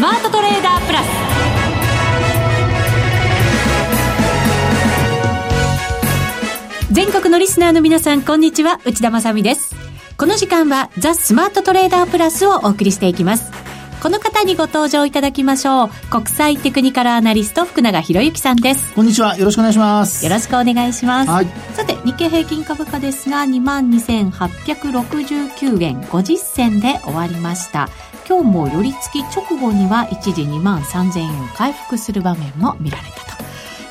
スマートトレーダープラス。全国のリスナーの皆さんこんにちは。内田まさです。この時間はザ・スマートトレーダープラスをお送りしていきます。この方にご登場いただきましょう。国際テクニカルアナリスト福永博之さんです。こんにちは。よろしくお願いします。よろしくお願いします、はい、さて日経平均株価ですが22,869円50銭で終わりました今日も寄り付き直後には一時2万3000円を回復する場面も見られた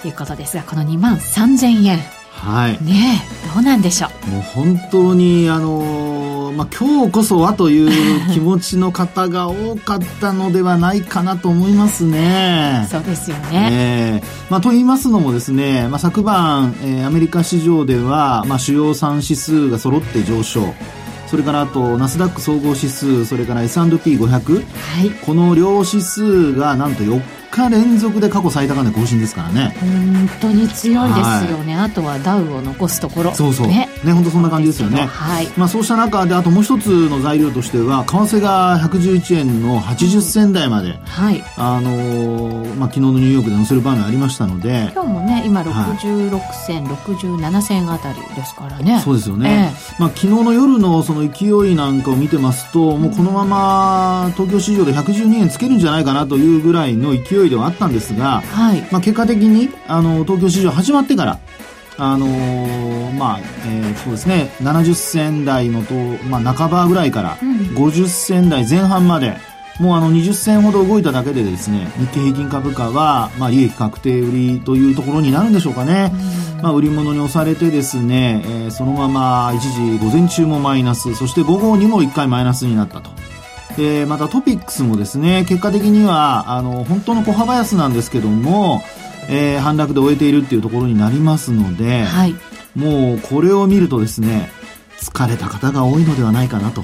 ということですがこの2万3000円はい。ねどうなんでしょう？もう本当に、あのー、まあ、今日こそはという気持ちの方が多かったのではないかなと思いますね。そうですよね。えー、まあ、と言いますのもですね、まあ、昨晩、えー、アメリカ市場では、まあ、主要3指数が揃って上昇。それからあとナスダック総合指数それから S&P500、はい、この両指数がなんと4日連続で過去最高値更新ですからね。本当に強いですよね、はい、あとはダウを残すところ。そうそう。ね。ね本当そんな感じですよね。はい。まあ、そうした中であともう一つの材料としては為替が111円の80銭台まで、はい、あのー、まあ、昨日のニューヨークで載せる場面ありましたので今日もね今66銭、はい、67銭あたりですからね。そうですよね、えー、まあ、昨日の夜のその勢いなんかを見てますと、もうこのまま東京市場で112円つけるんじゃないかなというぐらいの勢いいではあったんですが、はい、まあ、結果的にあの東京市場始まってからあのー、まあ、えー、そうですね、70銭台のと、まあ、半ばぐらいから、50銭台前半まで、もうあの20銭ほど動いただけでですね、日経平均株価は、まあ、利益確定売りというところになるんでしょうかね。まあ、売り物に押されてですね、えー、そのまま一時午前中もマイナス、そして午後にも1回マイナスになったと。でまたトピックスもですね結果的にはあの本当の小幅安なんですけども、えー、反落で終えているっていうところになりますので、はい、もうこれを見るとですね疲れた方が多いのではないかなと。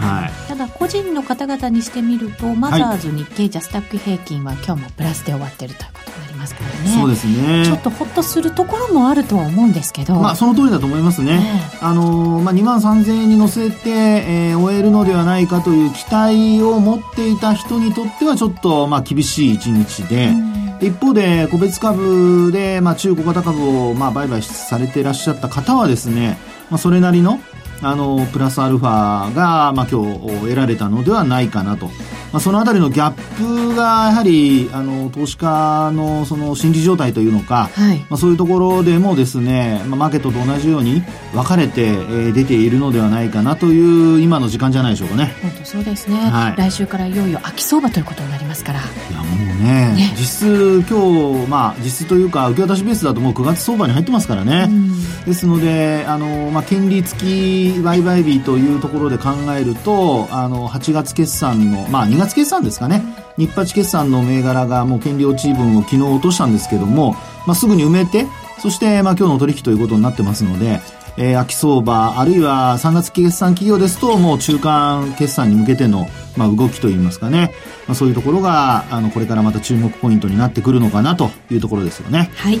はい、ただ個人の方々にしてみるとマザーズ、日経ジャスタック平均は今日もプラスで終わってるということますからね。そうですね。ちょっとほっとするところもあるとは思うんですけど。まあその通りだと思いますね、えー、あのまあ、2万3000円に乗せて、えー、終えるのではないかという期待を持っていた人にとってはちょっとまあ厳しい一日で、一方で個別株で、まあ、中小型株を、まあ、売買されていらっしゃった方はですね、まあ、それなりのあのプラスアルファが、まあ、今日得られたのではないかなと、まあ、そのあたりのギャップがやはりあの投資家のその心理状態というのか、はい、まあ、そういうところでもですね、まあ、マーケットと同じように分かれて、えー、出ているのではないかなという今の時間じゃないでしょうかね。本当そうですね、はい、来週からいよいよ秋相場ということになりますから。いやもうね、ね、実質今日、まあ、実質というか受け渡しベースだともう9月相場に入ってますからね、ですのであの、まあ、権利付き売買日というところで考えると、あの、8月決算の、まあ2月決算ですかね、日八決算の銘柄がもう権利落ち分を昨日落としたんですけども、まあすぐに埋めて、そしてまあ今日の取引ということになってますので、えー、秋相場、あるいは3月決算企業ですと、もう中間決算に向けての、まあ、動きといいますかね、まあ、そういうところが、あの、これからまた注目ポイントになってくるのかなというところですよね。はい。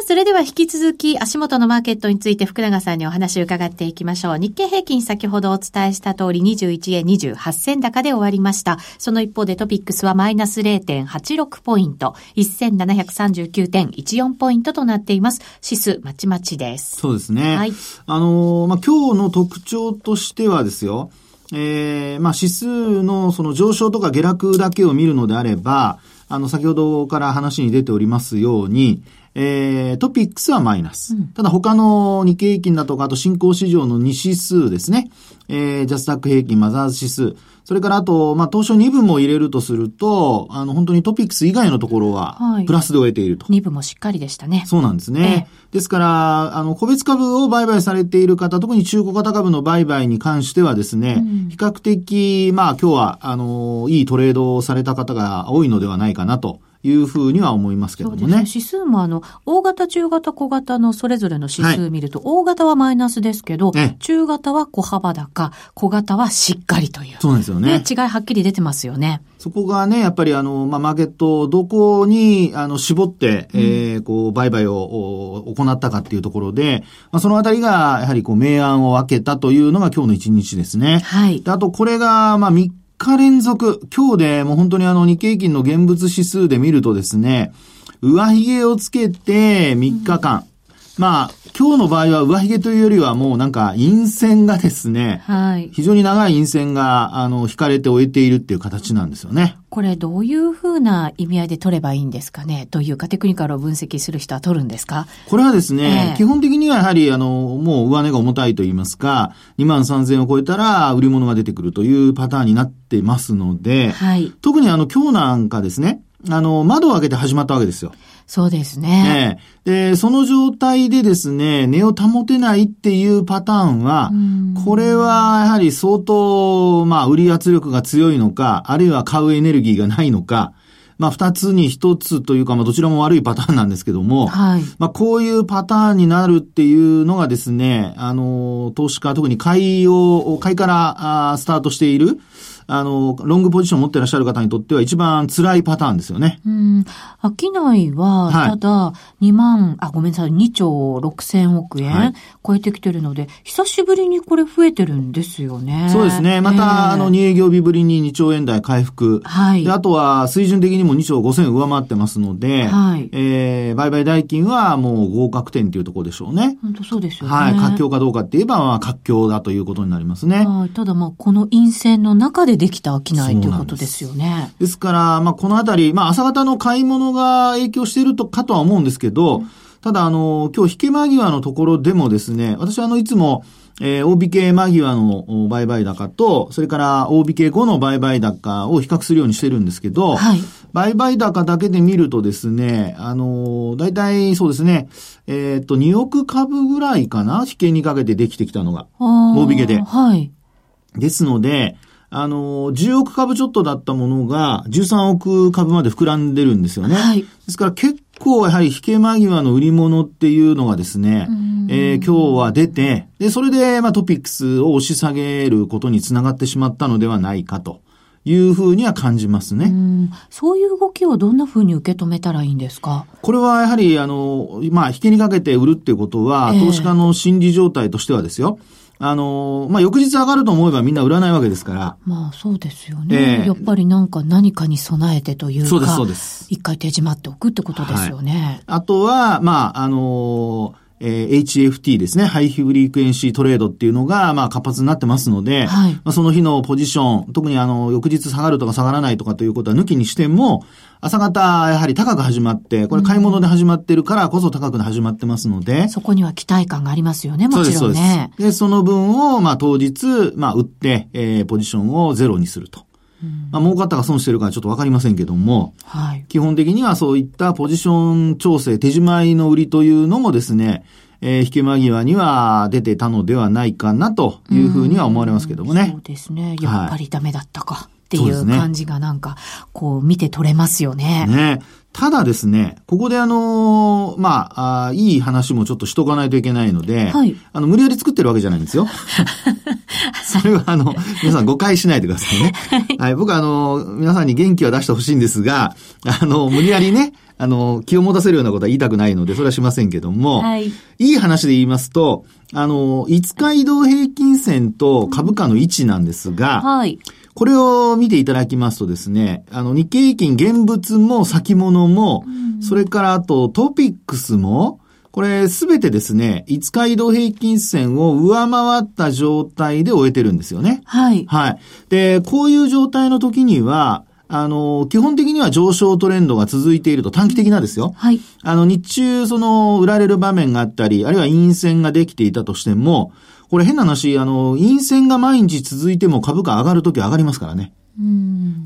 あ、それでは引き続き足元のマーケットについて福永さんにお話を伺っていきましょう。日経平均先ほどお伝えした通り21円28銭高で終わりました。その一方でトピックスはマイナス0.86ポイント、1739.14ポイントとなっています。指数まちまちです。そうですね。はい。あのー、まあ、今日の特徴としてはですよ、えー、まあ、指数のその上昇とか下落だけを見るのであれば、あの、先ほどから話に出ておりますように、えー、 TOPIXはマイナス。うん、ただ他の日経平均だとか、あと新興市場の2指数ですね。えー、 JASDAQ平均、マザーズ指数。それからあと、まあ、東証2部も入れるとすると、あの、本当にトピックス以外のところは、プラスで終えていると。はい、2部もしっかりでしたね。そうなんですね。えー、ですから、あの、個別株を売買されている方、特に中古型株の売買に関してはですね、うん、比較的、まあ、今日は、あの、いいトレードをされた方が多いのではないかなと。いうふうには思いますけどもね。ね指数もあの、大型、中型、小型のそれぞれの指数を見ると、はい、大型はマイナスですけど、中型は小幅高、小型はしっかりという。そうですよね。違いはっきり出てますよね。そこがね、やっぱりあの、まあ、マーケットをどこに、あの、絞って、うん、えー、こう、売買を行ったかっていうところで、まあ、そのあたりが、やはりこう、明暗を分けたというのが今日の一日ですね。はい。あと、これが、まあ、3日連続、今日でもう本当にあの日経平均の現物指数で見るとですね、上髭をつけて3日間、まあ、今日の場合は上髭というよりはもうなんか陰線がですね、はい。非常に長い陰線が、あの、引かれて終えているっていう形なんですよね。これどういうふうな意味合いで取ればいいんですかね？というかテクニカルを分析する人は取るんですか？これはですね、えー、基本的にはやはりあの、もう上値が重たいと言いますか、2万3000を超えたら売り物が出てくるというパターンになってますので、はい。特にあの今日なんかですね、あの、窓を開けて始まったわけですよ。そうですね。で、その状態でですね、値を保てないっていうパターンは、これはやはり相当、まあ、売り圧力が強いのか、あるいは買うエネルギーがないのか、まあ、二つに一つというか、まあ、どちらも悪いパターンなんですけども、はい。まあ、こういうパターンになるっていうのがですね、あの、投資家、特に買いを、買いからあスタートしている、あの、ロングポジションを持ってらっしゃる方にとっては一番辛いパターンですよね。うん。商いは、ただ、2万、あ、ごめんなさい、2兆6千億円、超えてきてるので、久しぶりにこれ増えてるんですよね。そうですね。また、えー、あの、2営業日ぶりに2兆円台回復。はい。で、あとは、水準的にも2兆5千上回ってますので、はい。えー、売買代金はもう合格点っていうところでしょうね。本当そうですよね。はい。活況かどうかって言えば、まあ、活況だということになりますね。はい。ただ、まあ、この陰線の中でできた商いということですよね。ですから、まあ、このあたり、まあ、朝方の買い物が影響しているとかとは思うんですけど、うん、ただ、あの、今日引け間際のところでもですね、私はあの、いつも、えー、OBK 間際の売買高と、それから OBK 後の売買高を比較するようにしてるんですけど、はい、売買高だけで見るとですね、あのー、大体そうですね、えっ、と、2億株ぐらいかな引けにかけてできてきたのが。OBK で。はい。ですので、あの、10億株ちょっとだったものが、13億株まで膨らんでるんですよね。はい。ですから結構やはり引け間際の売り物っていうのがですね、えー、今日は出て、で、それで、まあトピックスを押し下げることにつながってしまったのではないかと。いうふうには感じますね。うそういう動きをどんなふうに受け止めたらいいんですか？これはやはり、あの、まあ、引けにかけて売るっていうことは、えー、投資家の心理状態としてはですよ。あの、まあ、翌日上がると思えばみんな売らないわけですから。まあ、そうですよね。えー、やっぱりなんか何かに備えてというか。そうです、そうです。一回手締まっておくってことですよね。はい、あとは、まあ、あのえー、HFT ですね、ハイフリークエンシートレードっていうのが、まあ、活発になってますので、はい、まあ、その日のポジション、特にあの、翌日下がるとか下がらないとかということは抜きにしても、朝方、やはり高く始まって、これ買い物で始まってるからこそ高く始まってますので。そこには期待感がありますよね、もちろんね。そうです、そうです。で、その分を、まあ、当日、まあ、売って、えー、ポジションをゼロにすると。まあ、儲かったか損してるかちょっとわかりませんけども、はい、基本的にはそういったポジション調整、手仕舞いの売りというのもですね、えー、引け間際には出てたのではないかなというふうには思われますけどもね。そうですね。やっぱりダメだったか。っていう感じがなんか、こう見て取れますよね。ね。ただですね、ここであのー、まああ、いい話もちょっとしとかないといけないので、はい、あの、無理やり作ってるわけじゃないんですよ。それはあの、皆さん誤解しないでくださいね。はい、はい。僕はあの、皆さんに元気は出してほしいんですが、あの、無理やりね、あの、気を持たせるようなことは言いたくないので、それはしませんけども、はい、いい話で言いますと、あの、5日移動平均線と株価の位置なんですが、はい。これを見ていただきますとですね、あの、日経平均現物も先物も、それからあとトピックスも、これすべてですね、5日移動平均線を上回った状態で終えてるんですよね。はい。はい。で、こういう状態の時には、あの、基本的には上昇トレンドが続いていると短期的なですよ。はい。あの、日中、その、売られる場面があったり、あるいは陰線ができていたとしても、これ変な話、あの、陰線が毎日続いても株価上がるときは上がりますからね。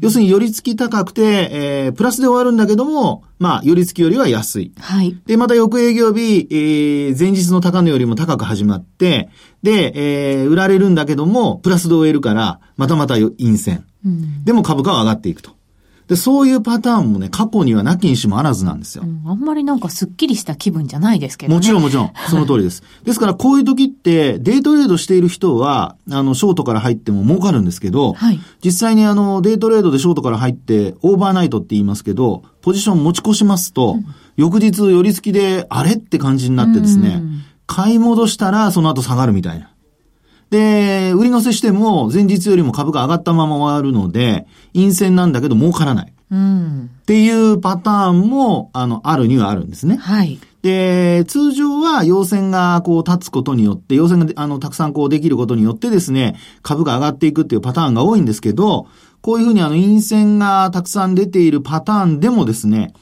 要するに、寄り付き高くて、えー、プラスで終わるんだけども、まあ、寄り付きよりは安い。はい。で、また翌営業日、えー、前日の高値よりも高く始まって、で、えー、売られるんだけども、プラスで終えるから、またまた陰線。うん、でも株価は上がっていくと。で、そういうパターンもね、過去にはなきにしもあらずなんですよ。うん、あんまりなんかスッキリした気分じゃないですけどね。もちろんもちろん、その通りです。ですから、こういう時って、デイトレードしている人は、あの、ショートから入っても儲かるんですけど、はい、実際にあの、デイトレードでショートから入って、オーバーナイトって言いますけど、ポジション持ち越しますと、うん、翌日寄り付きで、あれって感じになってですね、買い戻したら、その後下がるみたいな。で、売り乗せしても前日よりも株が上がったまま終わるので、陰線なんだけど儲からない。うん、っていうパターンも、あの、あるにはあるんですね。はい。で、通常は陽線がこう立つことによって、陽線があの、たくさんこうできることによってですね、株が上がっていくっていうパターンが多いんですけど、こういうふうにあの、陰線がたくさん出ているパターンでもですね、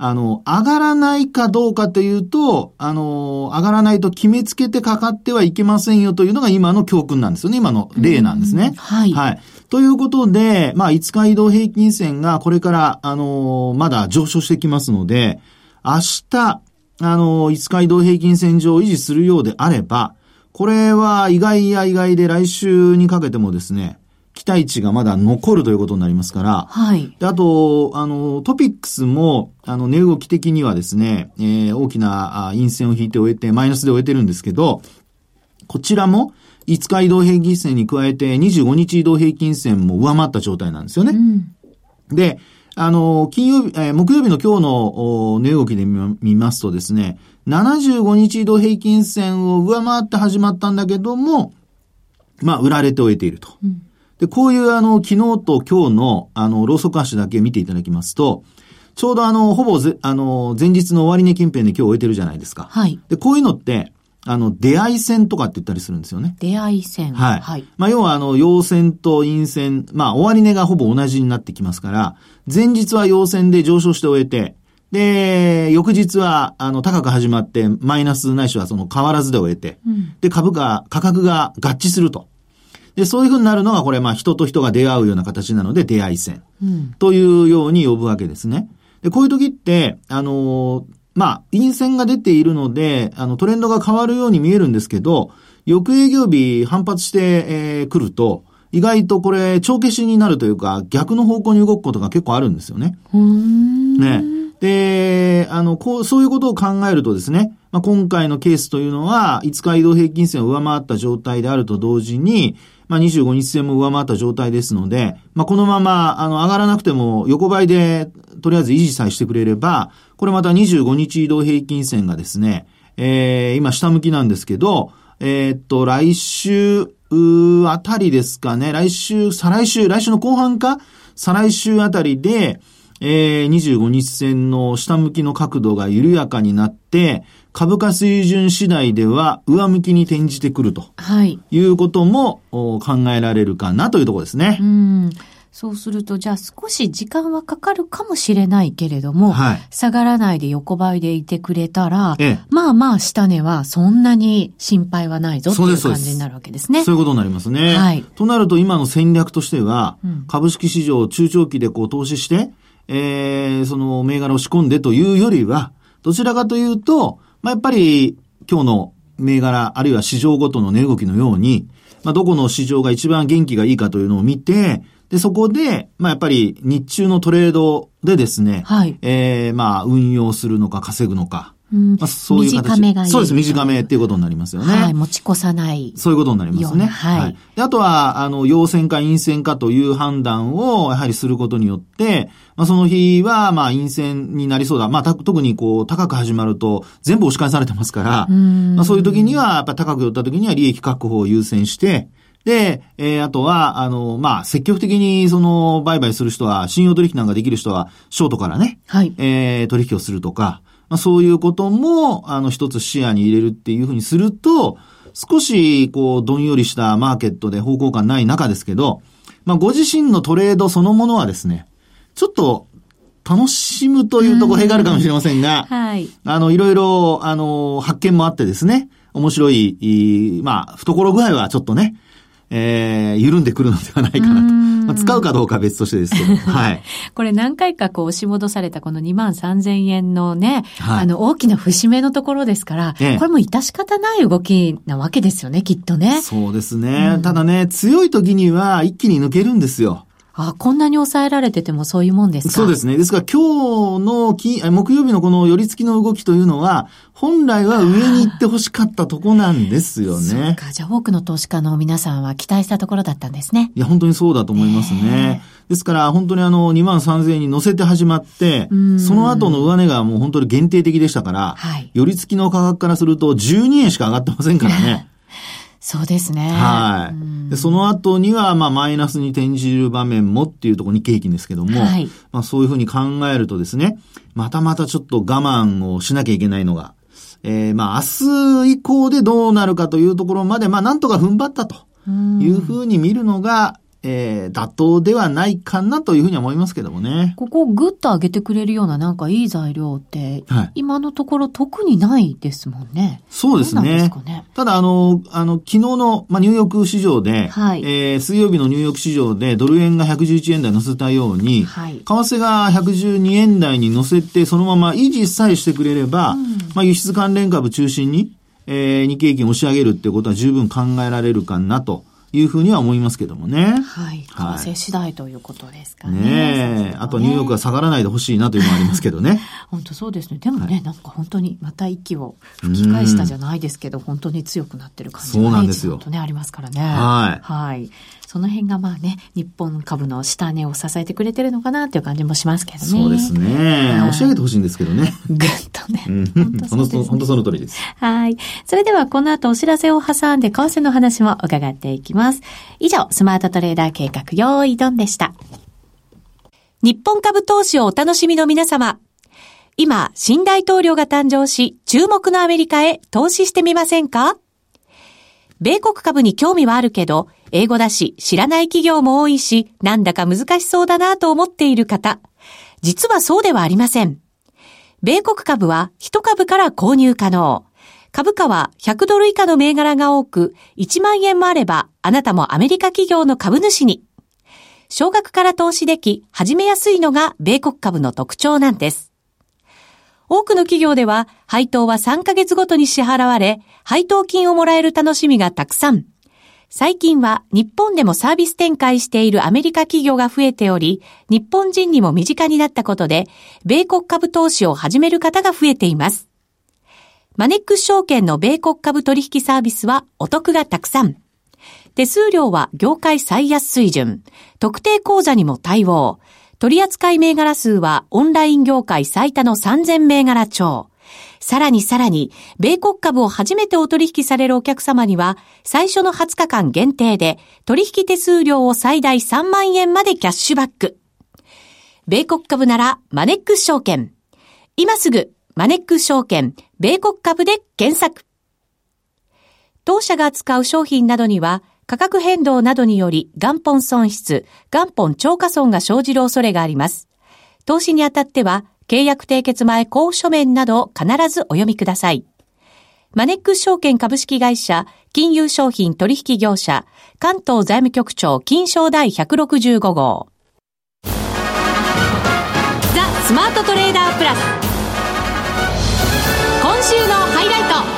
あの、上がらないかどうかというと、あの、上がらないと決めつけてかかってはいけませんよというのが今の教訓なんですよね。今の例なんですね。はい。はい。ということで、まあ、5日移動平均線がこれから、あの、まだ上昇してきますので、明日、あの、5日移動平均線上を維持するようであれば、これは意外や意外で来週にかけてもですね、期待値がまだ残るということになりますから、はい。で、あと、あの、トピックスも、あの、値動き的にはですね、えー、大きな陰線を引いて終えて、マイナスで終えてるんですけど、こちらも、5日移動平均線に加えて25日移動平均線も上回った状態なんですよね。うん、で、あの、金曜日、えー、木曜日の今日の値動きで見ますとですね、75日移動平均線を上回って始まったんだけども、まあ、売られて終えていると。うんで、こういうあの、昨日と今日のあの、ローソク足だけ見ていただきますと、ちょうどあの、ほぼぜ、あの、前日の終値近辺で今日終えてるじゃないですか。はい。で、こういうのって、あの、出会い線とかって言ったりするんですよね。出会い線。はい。はい。まあ、要はあの、陽線と陰線、まあ、終値がほぼ同じになってきますから、前日は陽線で上昇して終えて、で、翌日は、あの、高く始まって、マイナスないしはその変わらずで終えて、うん、で、株価、価格が合致すると。で、そういうふうになるのが、これ、まあ、人と人が出会うような形なので、出会い線。というように呼ぶわけですね。で、こういう時って、あのー、まあ、陰線が出ているので、あの、トレンドが変わるように見えるんですけど、翌営業日反発して、えー、来ると、意外とこれ、帳消しになるというか、逆の方向に動くことが結構あるんですよね。ね。で、あの、こう、そういうことを考えるとですね、まあ、今回のケースというのは、5日移動平均線を上回った状態であると同時に、まあ、25日線も上回った状態ですので、まあ、このまま、あの、上がらなくても横ばいで、とりあえず維持さえしてくれれば、これまた25日移動平均線がですね、えー、今下向きなんですけど、えー、っと、来週、あたりですかね、来週、再来週、来週の後半か再来週あたりで、えー、25日線の下向きの角度が緩やかになって、株価水準次第では上向きに転じてくると。はい。いうことも考えられるかなというところですね。うん。そうすると、じゃあ少し時間はかかるかもしれないけれども、はい、下がらないで横ばいでいてくれたら、ええ、まあまあ下値はそんなに心配はないぞっていう感じになるわけですね。そういうことになりますね。はい。となると今の戦略としては、うん、株式市場中長期でこう投資して、えー、その銘柄を仕込んでというよりは、どちらかというと、まあ、やっぱり今日の銘柄、あるいは市場ごとの値動きのように、まあ、どこの市場が一番元気がいいかというのを見て、で、そこで、まあ、やっぱり日中のトレードでですね、はい。ええー、まあ、運用するのか稼ぐのか、うん、まあ、そういう形短めがいい。そうです。短めっていうことになりますよね。はい。持ち越さない。そういうことになりますね。はい、はい。で、あとは、あの、陽線か陰線かという判断を、やはりすることによって、まあ、その日は、まあ、陰線になりそうだ。まあ、特にこう、高く始まると、全部押し返されてますから、まあ、そういう時には、やっぱ高く寄った時には利益確保を優先して、で、えー、あとは、あの、まあ、積極的に、その、売買する人は、信用取引なんかできる人は、ショートからね、はい。えー、取引をするとか、まあ、そういうことも、あの、一つ視野に入れるっていうふうにすると、少し、こう、どんよりしたマーケットで方向感ない中ですけど、まあ、ご自身のトレードそのものはですね、ちょっと、楽しむというと語弊があるかもしれませんが、はい。あの、いろいろ、あの、発見もあってですね、面白い、まあ、懐具合はちょっとね、えー、緩んでくるのではないかなと。まあ、使うかどうかは別としてですけど。はい。これ何回かこう押し戻されたこの2万3000円のね、はい、あの大きな節目のところですから、ええ、これも致し方ない動きなわけですよね、きっとね。そうですね。うん、ただね、強い時には一気に抜けるんですよ。あ、こんなに抑えられててもそういうもんですか？そうですね。ですから今日の金、木曜日のこの寄り付きの動きというのは、本来は上に行ってほしかったとこなんですよね。そうか。じゃあ多くの投資家の皆さんは期待したところだったんですね。いや、本当にそうだと思いますね。ですから、本当にあの、2万3000円に乗せて始まって、その後の上値がもう本当に限定的でしたから、はい、寄り付きの価格からすると12円しか上がってませんからね。そうですね。はい。で、その後には、まあ、マイナスに転じる場面もっていうところに景気ですけども、はい、まあ、そういうふうに考えるとですね、またまたちょっと我慢をしなきゃいけないのが、えー、まあ、明日以降でどうなるかというところまで、まあ、なんとか踏ん張ったというふうに見るのが、えー、妥当ではないかなというふうに思いますけどもね。ここをぐっと上げてくれるようななんかいい材料って、はい、今のところ特にないですもんね。そうですね。すね？ただあの、あの、昨日の、まあ、ニューヨーク市場で、はい、えー、水曜日のニューヨーク市場でドル円が111円台乗せたように、はい、為替が112円台に乗せてそのまま維持さえしてくれれば、うん、まあ、輸出関連株中心に、えー、日経平均押し上げるってことは十分考えられるかなと。いうふうには思いますけどもね。はい。為替次第ということですかね。ねえ。あとニューヨークは下がらないでほしいなというのもありますけどね。本当そうですね。でもね、はい、なんか本当にまた息を吹き返したじゃないですけど、本当に強くなってる感じが、そうなんですよ。ありますからね。はい。はい。その辺がまあね、日本株の下値を支えてくれてるのかなっていう感じもしますけどね。そうですね。押し上げてほしいんですけどね。ぐっとね。本当、本当その通りです。はい。それではこの後お知らせを挟んで為替の話も伺っていきます。以上、スマートトレーダー計画用意ドンでした。日本株投資をお楽しみの皆様。今、新大統領が誕生し、注目のアメリカへ投資してみませんか？米国株に興味はあるけど、英語だし、知らない企業も多いし、なんだか難しそうだなと思っている方。実はそうではありません。米国株は1株から購入可能。株価は100ドル以下の銘柄が多く、1万円もあれば、あなたもアメリカ企業の株主に。少額から投資でき、始めやすいのが米国株の特徴なんです。多くの企業では、配当は3ヶ月ごとに支払われ、配当金をもらえる楽しみがたくさん。最近は日本でもサービス展開しているアメリカ企業が増えており、日本人にも身近になったことで、米国株投資を始める方が増えています。マネックス証券の米国株取引サービスはお得がたくさん。手数料は業界最安水準。特定口座にも対応。取扱銘柄数はオンライン業界最多の3000銘柄超。さらにさらに、米国株を初めてお取引されるお客様には、最初の20日間限定で、取引手数料を最大3万円までキャッシュバック。米国株なら、マネックス証券。今すぐ、マネックス証券、米国株で検索。当社が扱う商品などには、価格変動などにより元本損失、元本超過損が生じる恐れがあります。投資にあたっては、契約締結前交付書面など必ずお読みください。マネックス証券株式会社、金融商品取引業者、関東財務局長金賞第165号。ザ・スマートトレーダープラス。今週のハイライト。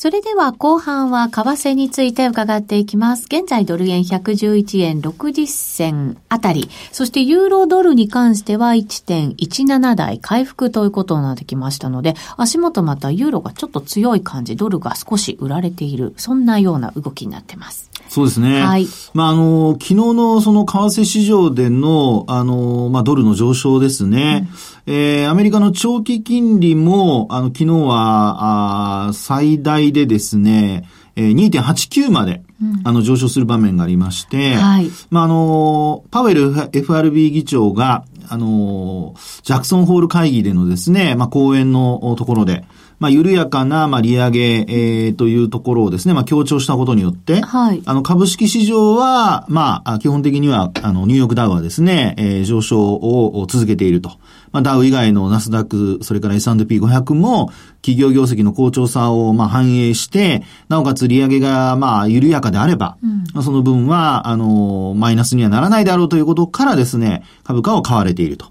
それでは後半は為替について伺っていきます。現在ドル円111円60銭あたり、そしてユーロドルに関しては1.17台回復ということになってきましたので、足元またユーロがちょっと強い感じ、ドルが少し売られている、そんなような動きになってます。そうですね。はい。まあ、あの、昨日のその為替市場での、あの、まあ、ドルの上昇ですね。うん、えー、アメリカの長期金利も、あの、昨日は、あ最大でですね、えー、2.89まで、うん、あの、上昇する場面がありまして、はい。まあ、あの、パウエル FRB 議長が、あの、ジャクソンホール会議でのですね、まあ、講演のところで、まあ、緩やかな、まあ、利上げ、えー、というところをですね、まあ、強調したことによって、はい。あの、株式市場は、まあ、基本的には、あの、ニューヨークダウはですね、えー、上昇を続けていると。まあ、ダウ以外のナスダック、それから S&P500 も、企業業績の好調さを、まあ、反映して、なおかつ利上げが、まあ、緩やかであれば、うん、その分は、あの、マイナスにはならないであろうということからですね、株価を買われていると。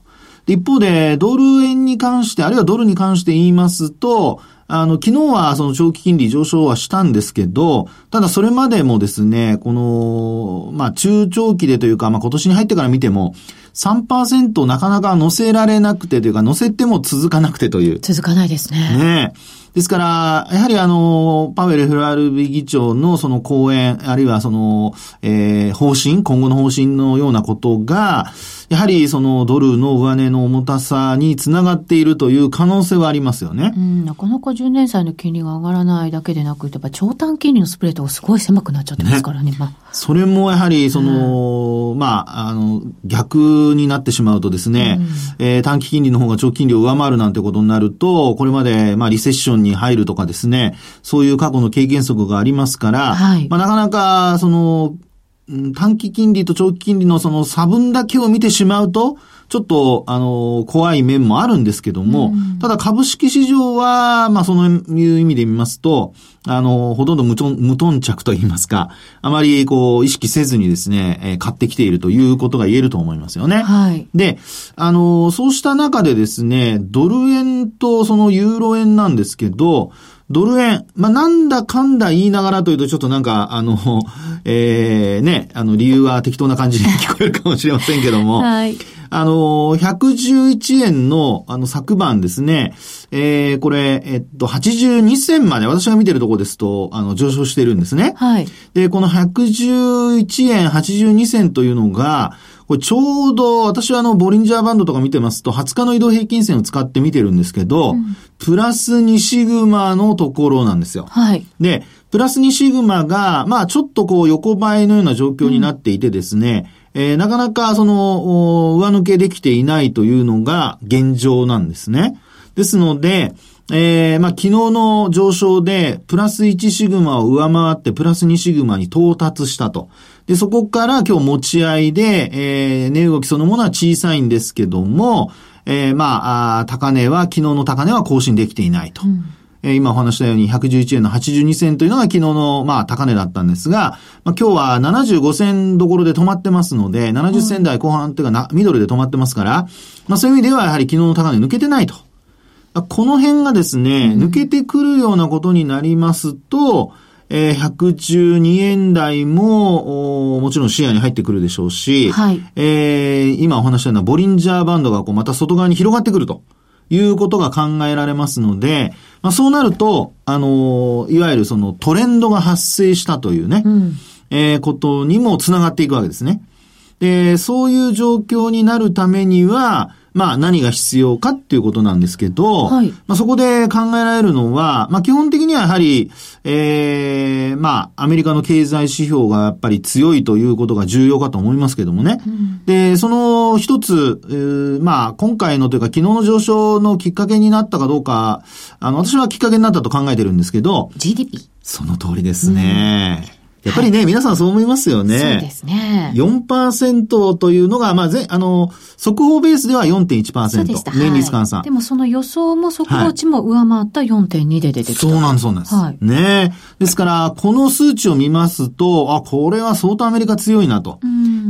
一方で、ドル円に関して、あるいはドルに関して言いますと、あの、昨日はその長期金利上昇はしたんですけど、ただそれまでもですね、この、まあ中長期でというか、まあ今年に入ってから見ても、3%なかなか乗せられなくてというか、乗せても続かなくてという。続かないですね。ねですから、やはりあの、パウエル FRB 議長のその講演、あるいはその、えー、方針、今後の方針のようなことが、やはりそのドルの上値の重たさにつながっているという可能性はありますよね。うん、なかなか10年債の金利が上がらないだけでなくて、やっぱ長短金利のスプレッドがすごい狭くなっちゃってますからね、ね。まあ、それもやはり、その、うん、まあ、あの、逆になってしまうとですね、うん、えー、短期金利の方が長期金利を上回るなんてことになると、これまで、まあ、リセッションに入るとかですね、そういう過去の経験則がありますから、はい、まあ、なかなか、その、短期金利と長期金利のその差分だけを見てしまうと、ちょっと、あの、怖い面もあるんですけども、うん、ただ株式市場は、まあ、そのいう意味で見ますと、あの、ほとんど無頓無頓着と言いますか、あまりこう、意識せずにですね、えー、買ってきているということが言えると思いますよね。はい。で、あの、そうした中でですね、ドル円とそのユーロ円なんですけど、ドル円、まあ、なんだかんだ言いながらというと、ちょっとなんか、あの、ええー、ね、あの、理由は適当な感じに聞こえるかもしれませんけども、はい。あの、111円の、あの、昨晩ですね、えー、これ、えっと、82銭まで、私が見てるところですと、あの、上昇してるんですね。はい。で、この111円82銭というのが、これちょうど、私はあの、ボリンジャーバンドとか見てますと、20日の移動平均線を使って見てるんですけど、うん、プラス2シグマのところなんですよ。はい。で、プラス2シグマが、まあちょっとこう横ばいのような状況になっていてですね、うん、えー、なかなかその、上抜けできていないというのが現状なんですね。ですので、えー、まあ、昨日の上昇で、プラス1シグマを上回って、プラス2シグマに到達したと。で、そこから今日持ち合いで、えー、値動きそのものは小さいんですけども、えー、まあ、高値は、昨日の高値は更新できていないと。うんえ今お話したように111円の82銭というのが昨日のまあ高値だったんですが、まあ、今日は75銭どころで止まってますので、70銭台後半というかな、ミドルで止まってますから、まあそういう意味ではやはり昨日の高値抜けてないと。この辺がですね、抜けてくるようなことになりますと、えー、112円台も、もちろん視野に入ってくるでしょうし、はい、えー、今お話したようなボリンジャーバンドがこうまた外側に広がってくるということが考えられますので、まあ、そうなると、あのー、いわゆるそのトレンドが発生したというね、うん、えー、ことにもつながっていくわけですね。で、そういう状況になるためには、まあ何が必要かっていうことなんですけど、はい、まあそこで考えられるのは、まあ基本的にはやはり、ええー、まあアメリカの経済指標がやっぱり強いということが重要かと思いますけどもね。うん、で、その一つ、えー、まあ今回のというか昨日の上昇のきっかけになったかどうか、あの私はきっかけになったと考えてるんですけど、GDP? その通りですね。うんやっぱりね、はい、皆さんそう思いますよね。そうですね。4%というのが、まあ、ぜ、あの、速報ベースでは4.1%。そうでした。年率換算、はい。でもその予想も速報値も上回った4.2で出てきた。そうなんです、そうなんです。はい。ねですから、この数値を見ますと、あ、これは相当アメリカ強いなと。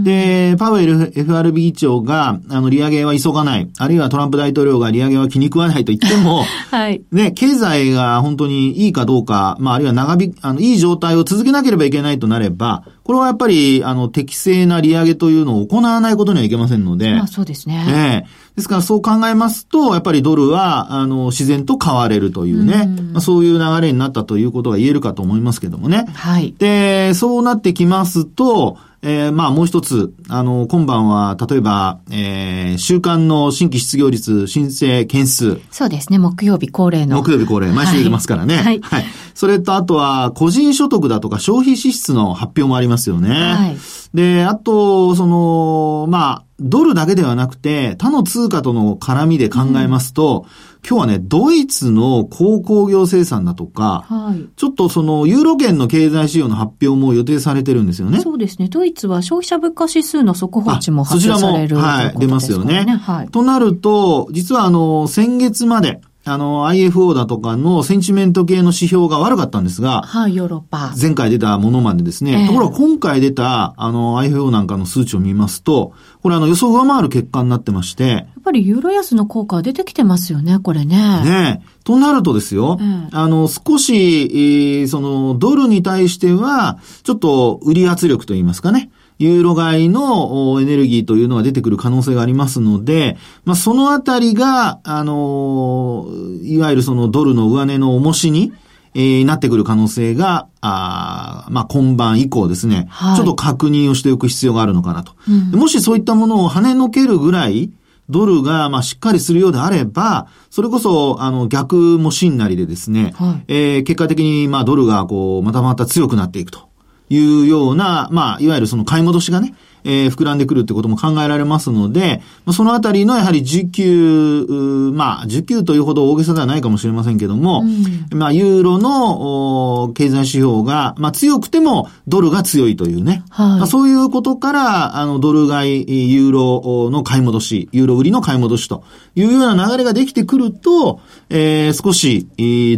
で、パウエル FRB 議長が、あの、利上げは急がない。あるいはトランプ大統領が利上げは気に食わないと言っても、はい。ね、経済が本当にいいかどうか、まあ、あるいは長引、あの、いい状態を続けなければいけないとなれば、これはやっぱり、あの、適正な利上げというのを行わないことにはいけませんので。まあ、そうですね。ええですからそう考えますと、やっぱりドルは、あの、自然と買われるというね、うまあ、そういう流れになったということが言えるかと思いますけどもね。はい。で、そうなってきますと、えー、まあもう一つ、あの、今晩は、例えば、えー、週間の新規失業率、申請件数。そうですね、木曜日恒例の。木曜日恒例、毎週行きますからね。はい。はい。それと、あとは、個人所得だとか消費支出の発表もありますよね。はい。で、あと、その、まあ、ドルだけではなくて、他の通貨との絡みで考えますと、うん、今日はね、ドイツの鉱工業生産だとか、はい、ちょっとその、ユーロ圏の経済指標の発表も予定されてるんですよね。そうですね。ドイツは消費者物価指数の速報値も発表される、ね、そちらも、はい、出ますよね。はい。となると、実はあの、先月まで、あの、IFO だとかのセンチメント系の指標が悪かったんですが、はい、ヨーロッパ。前回出たものまでですね。えー、ところが今回出た、あの、IFO なんかの数値を見ますと、これあの予想上回る結果になってまして。やっぱりユーロ安の効果は出てきてますよね、これね。ねとなるとですよ、あの、少し、えー、その、ドルに対しては、ちょっと売り圧力といいますかね。ユーロ買いのエネルギーというのが出てくる可能性がありますので、まあ、そのあたりが、あのいわゆるそのドルの上値の重しに、えー、なってくる可能性が、あまあ、今晩以降ですね、はい、ちょっと確認をしておく必要があるのかなと。うん、もしそういったものを跳ねのけるぐらい、ドルが、まあ、しっかりするようであれば、それこそ、あの、逆もしんなりでですね、はい、えー、結果的に、まあ、ドルが、こう、またまた強くなっていくというような、まあ、いわゆるその買い戻しがね、えー、膨らんでくるってことも考えられますので、まあ、そのあたりのやはり需給、まあ、需給というほど大げさではないかもしれませんけども、うん、まあ、ユーロの経済指標が、まあ、強くてもドルが強いというね、はい、まあ、そういうことから、あの、ドル買い、ユーロの買い戻し、ユーロ売りの買い戻しというような流れができてくると、えー、少し、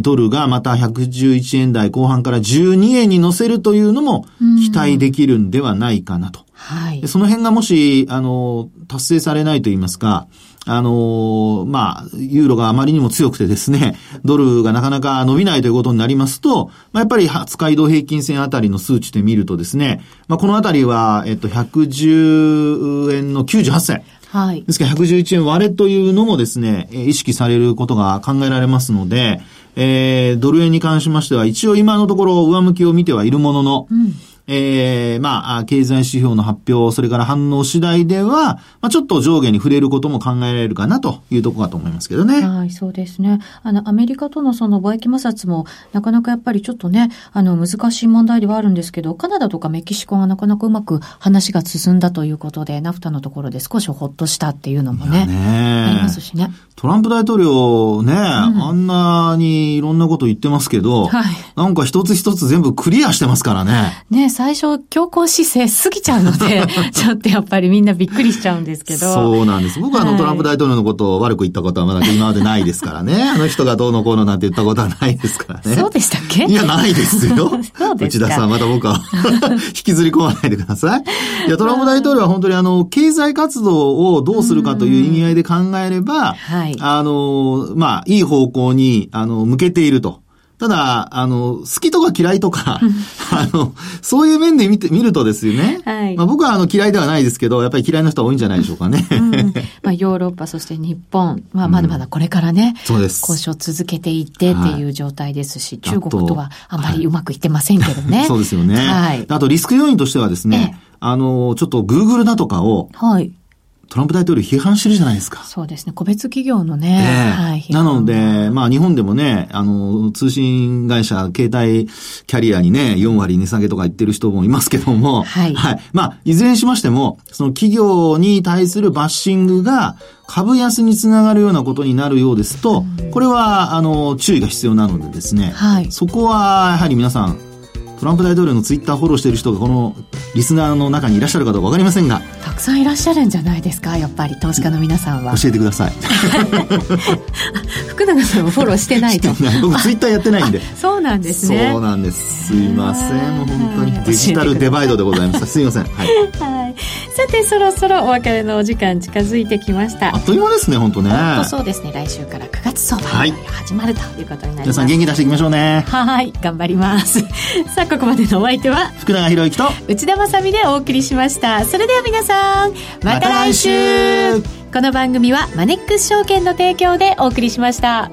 ドルがまた111円台後半から12円に乗せるというのも期待できるんではないかなと。はい。その辺がもし、あの、達成されないと言いますか、あのまあ、ユーロがあまりにも強くてですね、ドルがなかなか伸びないということになりますと、まあ、やっぱり20日移動平均線あたりの数値で見るとですね、まあ、このあたりは、えっと、110円の98銭。はい。ですから111円割れというのもですね、意識されることが考えられますので、えー、ドル円に関しましては、一応今のところ上向きを見てはいるものの、うんえー、まあ、経済指標の発表、それから反応次第では、まあ、ちょっと上下に触れることも考えられるかなというところかと思いますけどね。はい、そうですね。あの、アメリカとのその貿易摩擦も、なかなかやっぱりちょっとね、あの、難しい問題ではあるんですけど、カナダとかメキシコがなかなかうまく話が進んだということで、ナフタのところで少しほっとしたっていうのもね、ねありますしね。トランプ大統領ね、うん、あんなにいろんなこと言ってますけど、はい、なんか一つ一つ全部クリアしてますからね。ね、最初強硬姿勢すぎちゃうので、ちょっとやっぱりみんなびっくりしちゃうんですけど。そうなんです。僕はあの、トランプ大統領のことを悪く言ったことはまだ今までないですからね。あの人がどうのこうのなんて言ったことはないですからね。そうでしたっけ？いや、ないですよ。そうです内田さん、また僕は引きずり込まないでください。いや、トランプ大統領は本当にあの、経済活動をどうするかという意味合いで考えれば、はい、あの、まあ、いい方向に、あの、向けていると。ただ、あの、好きとか嫌いとか、あの、そういう面で見て、見るとですよね。はい。まあ僕はあの嫌いではないですけど、やっぱり嫌いな人は多いんじゃないでしょうかね。うん、まあヨーロッパ、そして日本、まあまだまだこれからね、うん、そうです。交渉続けていってっていう状態ですし、はい、中国とはあまりうまくいってませんけどね。はい、そうですよね。はい。あとリスク要因としてはですね、あの、ちょっと Google だとかを、はい。トランプ大統領批判してるじゃないですか。そうですね。個別企業のね。えー、はい。なので、まあ日本でもね、あの、通信会社、携帯キャリアにね、4割値下げとか言ってる人もいますけども、はい。はい。まあ、いずれにしましても、その企業に対するバッシングが株安につながるようなことになるようですと、これは、あの、注意が必要なのでですね、はい。そこは、やはり皆さん、トランプ大統領のツイッターフォローしている人がこのリスナーの中にいらっしゃるかどうか分かりませんが。たくさんいらっしゃるんじゃないですかやっぱり投資家の皆さんは。教えてください。福永さんもフォローしてないと。僕ツイッターやってないんで。そうなんですね。そうなんです。すいません。もう本当にデジタルデバイドでございます。すいません。はい、はい、さてそろそろお別れのお時間近づいてきました。あっという間ですね本当ね。本当そうですね。来週から9月相場が始まるということになります、皆さん元気出していきましょうね。はい。頑張ります。さあここまでのお相手は福永博之と内田まさでお送りしました。それでは皆さんまた来週。この番組はマネックス証券の提供でお送りしました。